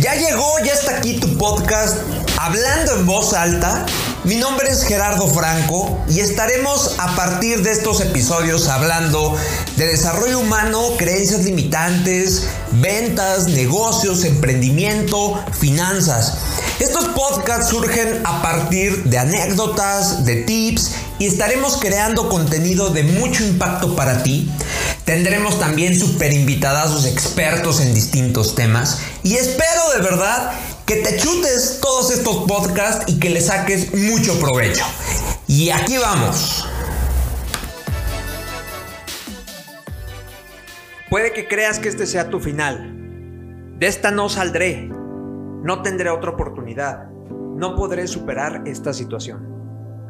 Ya llegó, ya está aquí tu podcast Hablando en voz alta. Mi nombre es Gerardo Franco y estaremos a partir de estos episodios hablando de desarrollo humano, creencias limitantes, ventas, negocios, emprendimiento, finanzas. Estos podcasts surgen a partir de anécdotas, de tips y estaremos creando contenido de mucho impacto para ti. Tendremos también super invitados expertos en distintos temas y espero de verdad que te chutes todos estos podcasts y que le saques mucho provecho. Y aquí vamos. Puede que creas que este sea tu final. De esta no saldré. No tendré otra oportunidad. No podré superar esta situación.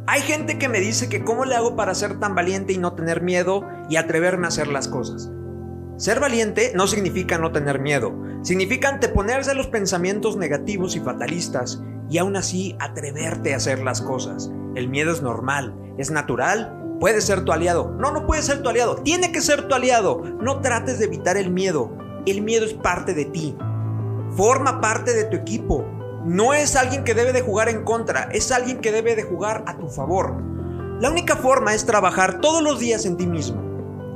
Hay gente que me dice que cómo le hago para ser tan valiente y no tener miedo y atreverme a hacer las cosas. Ser valiente no significa no tener miedo, significa anteponerse los pensamientos negativos y fatalistas y aún así atreverte a hacer las cosas. El miedo es normal, es natural, puede ser tu aliado. No, no puede ser tu aliado, tiene que ser tu aliado. No trates de evitar el miedo, el miedo es parte de ti. Forma parte de tu equipo. No es alguien que debe de jugar en contra, es alguien que debe de jugar a tu favor. La única forma es trabajar todos los días en ti mismo.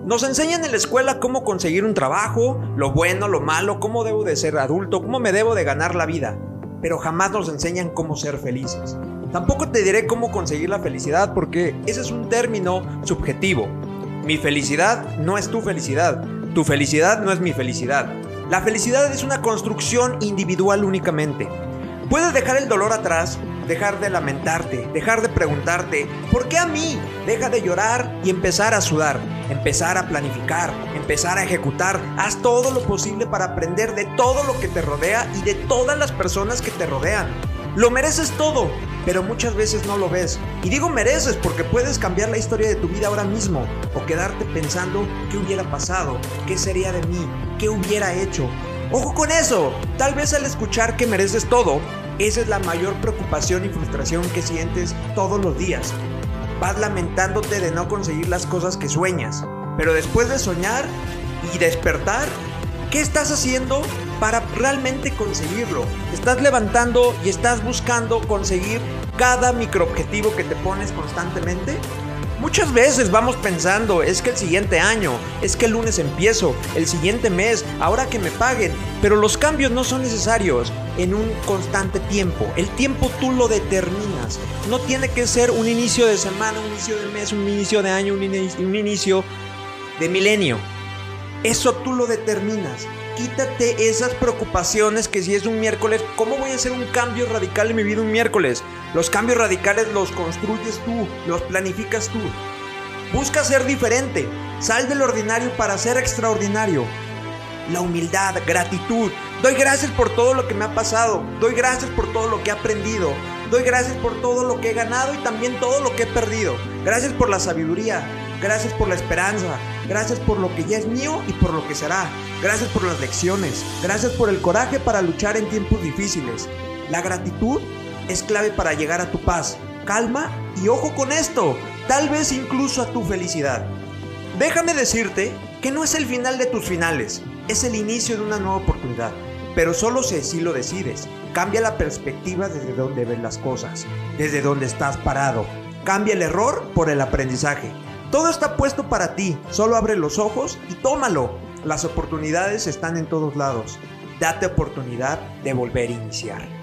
Nos enseñan en la escuela cómo conseguir un trabajo, lo bueno, lo malo, cómo debo de ser adulto, cómo me debo de ganar la vida, pero jamás nos enseñan cómo ser felices. Tampoco te diré cómo conseguir la felicidad porque ese es un término subjetivo. Mi felicidad no es tu felicidad, tu felicidad no es mi felicidad. La felicidad es una construcción individual únicamente. Puedes dejar el dolor atrás, dejar de lamentarte, dejar de preguntarte, ¿por qué a mí? Deja de llorar y empezar a sudar, empezar a planificar, empezar a ejecutar. Haz todo lo posible para aprender de todo lo que te rodea y de todas las personas que te rodean. Lo mereces todo, pero muchas veces no lo ves. Y digo mereces porque puedes cambiar la historia de tu vida ahora mismo o quedarte pensando qué hubiera pasado, qué sería de mí, qué hubiera hecho. Ojo con eso, tal vez al escuchar que mereces todo, esa es la mayor preocupación y frustración que sientes todos los días. Vas lamentándote de no conseguir las cosas que sueñas, pero después de soñar y despertar, ¿qué estás haciendo para realmente conseguirlo? Estás levantando y estás buscando conseguir cada microobjetivo que te pones constantemente. Muchas veces vamos pensando, es que el siguiente año, es que el lunes empiezo, el siguiente mes, ahora que me paguen, pero los cambios no son necesarios en un constante tiempo. El tiempo tú lo determinas. No tiene que ser un inicio de semana, un inicio de mes, un inicio de año, un inicio, de milenio. Eso tú lo determinas quítate esas preocupaciones que si es un miércoles, ¿cómo voy a hacer un cambio radical en mi vida un miércoles? Los cambios radicales los construyes tú, los planificas tú. Busca ser diferente, sal del ordinario para ser extraordinario. La humildad, gratitud. Doy gracias por todo lo que me ha pasado, doy gracias por todo lo que he aprendido, doy gracias por todo lo que he ganado y también todo lo que he perdido. Gracias por la sabiduría, gracias por la esperanza, Gracias por lo que ya es mío y por lo que será. Gracias por las lecciones. Gracias por el coraje para luchar en tiempos difíciles. La gratitud es clave para llegar a tu paz, calma y ojo con esto, tal vez incluso a tu felicidad. Déjame decirte que no es el final de tus finales, es el inicio de una nueva oportunidad. Pero solo si lo decides. Cambia la perspectiva desde donde ves las cosas, desde donde estás parado. Cambia el error por el aprendizaje. Todo está puesto para ti, solo abre los ojos y tómalo. Las oportunidades están en todos lados. Date oportunidad de volver a iniciar.